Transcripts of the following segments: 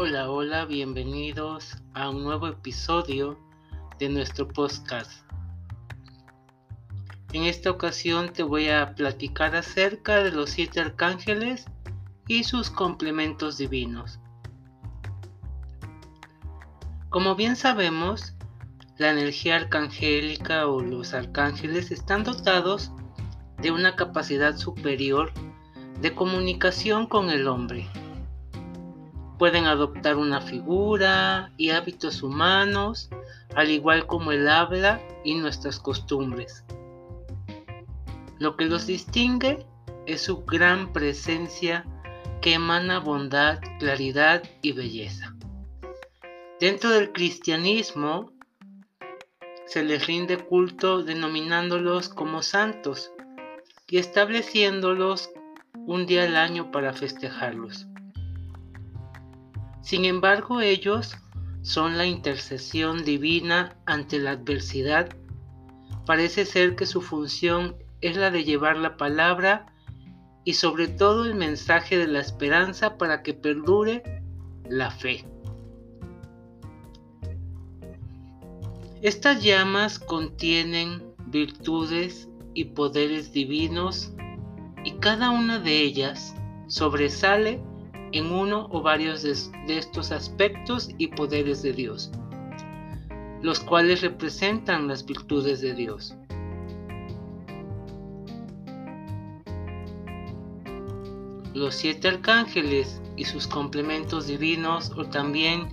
Hola, hola, bienvenidos a un nuevo episodio de nuestro podcast. En esta ocasión te voy a platicar acerca de los siete arcángeles y sus complementos divinos. Como bien sabemos, la energía arcangélica o los arcángeles están dotados de una capacidad superior de comunicación con el hombre. Pueden adoptar una figura y hábitos humanos, al igual como el habla y nuestras costumbres. Lo que los distingue es su gran presencia que emana bondad, claridad y belleza. Dentro del cristianismo se les rinde culto denominándolos como santos y estableciéndolos un día al año para festejarlos. Sin embargo, ellos son la intercesión divina ante la adversidad. Parece ser que su función es la de llevar la palabra y sobre todo el mensaje de la esperanza para que perdure la fe. Estas llamas contienen virtudes y poderes divinos y cada una de ellas sobresale en uno o varios de, estos aspectos y poderes de Dios, los cuales representan las virtudes de Dios. Los siete arcángeles y sus complementos divinos, o también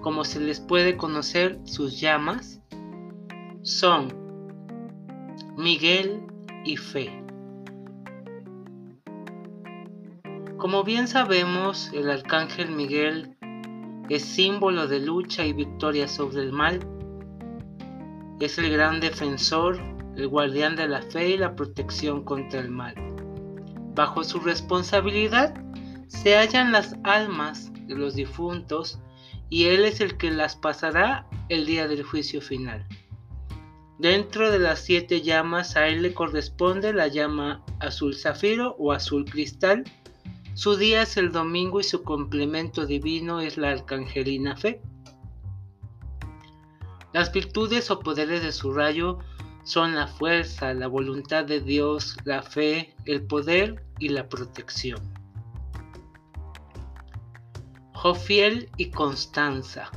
como se les puede conocer sus llamas, son Miguel y Fe. Como bien sabemos, el arcángel Miguel es símbolo de lucha y victoria sobre el mal. Es el gran defensor, el guardián de la fe y la protección contra el mal. Bajo su responsabilidad se hallan las almas de los difuntos y él es el que las pasará el día del juicio final. Dentro de las siete llamas a él le corresponde la llama azul zafiro o azul cristal, su día es el domingo y su complemento divino es la arcangelina fe. Las virtudes o poderes de su rayo son la fuerza, la voluntad de Dios, la fe, el poder y la protección. Jofiel y Constanza.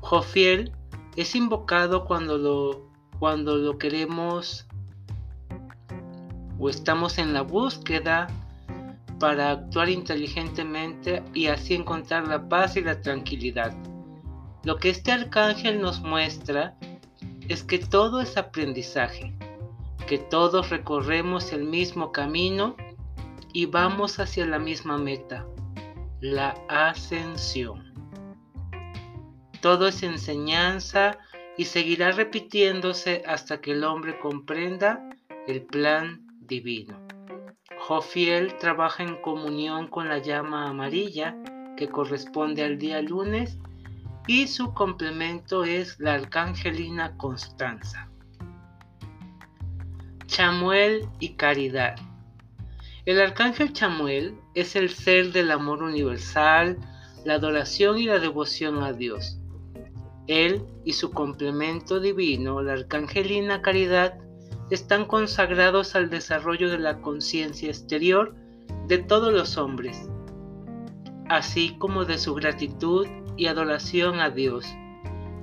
Jofiel es invocado cuando lo, cuando lo queremos o estamos en la búsqueda para actuar inteligentemente y así encontrar la paz y la tranquilidad. Lo que este arcángel nos muestra es que todo es aprendizaje, que todos recorremos el mismo camino y vamos hacia la misma meta, la ascensión. Todo es enseñanza y seguirá repitiéndose hasta que el hombre comprenda el plan divino. Jofiel trabaja en comunión con la llama amarilla que corresponde al día lunes y su complemento es la arcangelina Constanza. Chamuel y Caridad. El arcángel Chamuel es el ser del amor universal, la adoración y la devoción a Dios. Él y su complemento divino, la arcangelina Caridad, están consagrados al desarrollo de la conciencia exterior de todos los hombres, así como de su gratitud y adoración a Dios.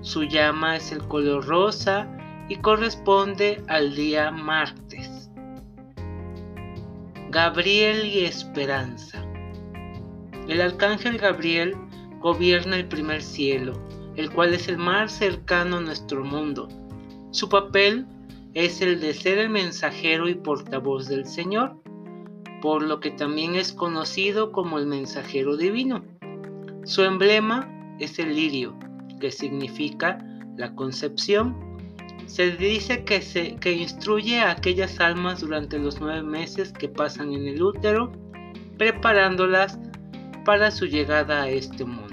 Su llama es el color rosa y corresponde al día martes. Gabriel y Esperanza. El arcángel Gabriel gobierna el primer cielo, el cual es el más cercano a nuestro mundo. Su papel es el de ser el mensajero y portavoz del Señor, por lo que también es conocido como el mensajero divino. Su emblema es el lirio, que significa la concepción. Se dice que, se, que instruye a aquellas almas durante los nueve meses que pasan en el útero, preparándolas para su llegada a este mundo.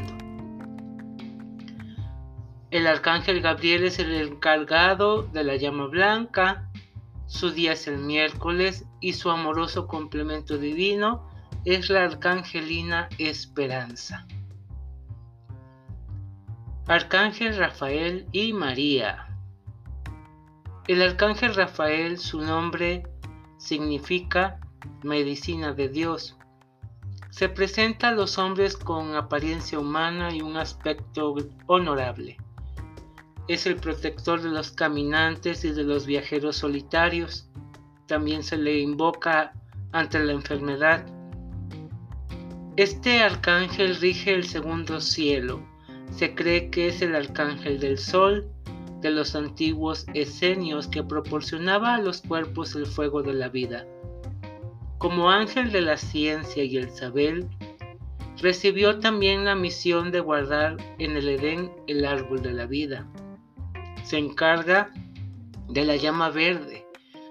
El arcángel Gabriel es el encargado de la llama blanca, su día es el miércoles y su amoroso complemento divino es la arcangelina Esperanza. Arcángel Rafael y María. El arcángel Rafael, su nombre significa medicina de Dios. Se presenta a los hombres con apariencia humana y un aspecto honorable. Es el protector de los caminantes y de los viajeros solitarios. También se le invoca ante la enfermedad. Este arcángel rige el segundo cielo. Se cree que es el arcángel del sol de los antiguos esenios que proporcionaba a los cuerpos el fuego de la vida. Como ángel de la ciencia y el saber, recibió también la misión de guardar en el Edén el árbol de la vida. Se encarga de la llama verde.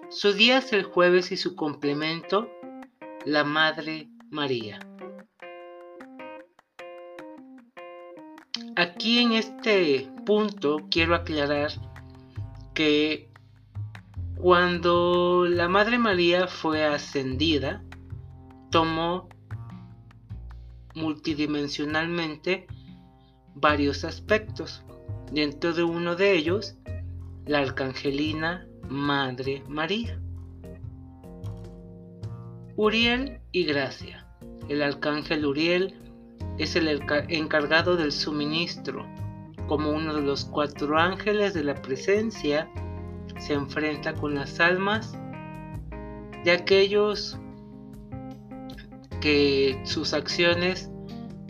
Su día es el jueves y su complemento, la Madre María. Aquí en este punto quiero aclarar que cuando la Madre María fue ascendida, tomó multidimensionalmente varios aspectos. Dentro de uno de ellos, la arcangelina Madre María. Uriel y Gracia. El arcángel Uriel es el encargado del suministro. Como uno de los cuatro ángeles de la presencia, se enfrenta con las almas de aquellos que sus acciones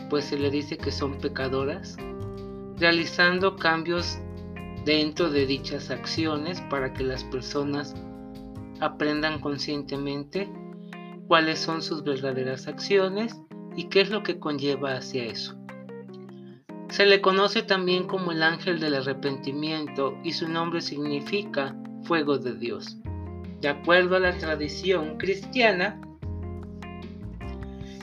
pues se le dice que son pecadoras, realizando cambios dentro de dichas acciones para que las personas aprendan conscientemente cuáles son sus verdaderas acciones y qué es lo que conlleva hacia eso. Se le conoce también como el ángel del arrepentimiento y su nombre significa fuego de Dios. De acuerdo a la tradición cristiana,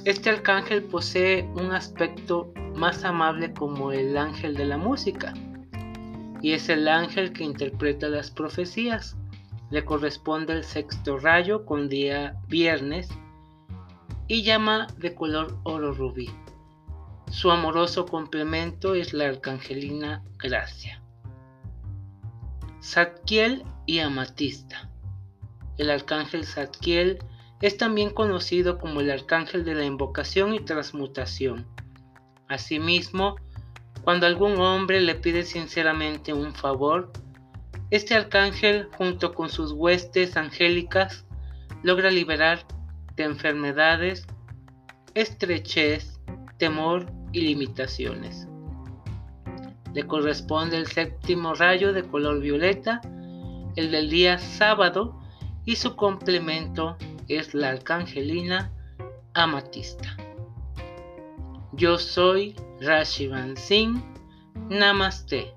este arcángel posee un aspecto más amable como el ángel de la música y es el ángel que interpreta las profecías. Le corresponde el sexto rayo con día viernes y llama de color oro rubí. Su amoroso complemento es la arcangelina Gracia. Zadkiel y Amatista. El arcángel Zadkiel es también conocido como el arcángel de la invocación y transmutación. Asimismo, cuando algún hombre le pide sinceramente un favor, este arcángel, junto con sus huestes angélicas, logra liberar de enfermedades, estrechez, temor y limitaciones. Le corresponde el séptimo rayo de color violeta, el del día sábado, y su complemento es la arcangelina amatista. Yo soy Rashivan Singh. Namaste.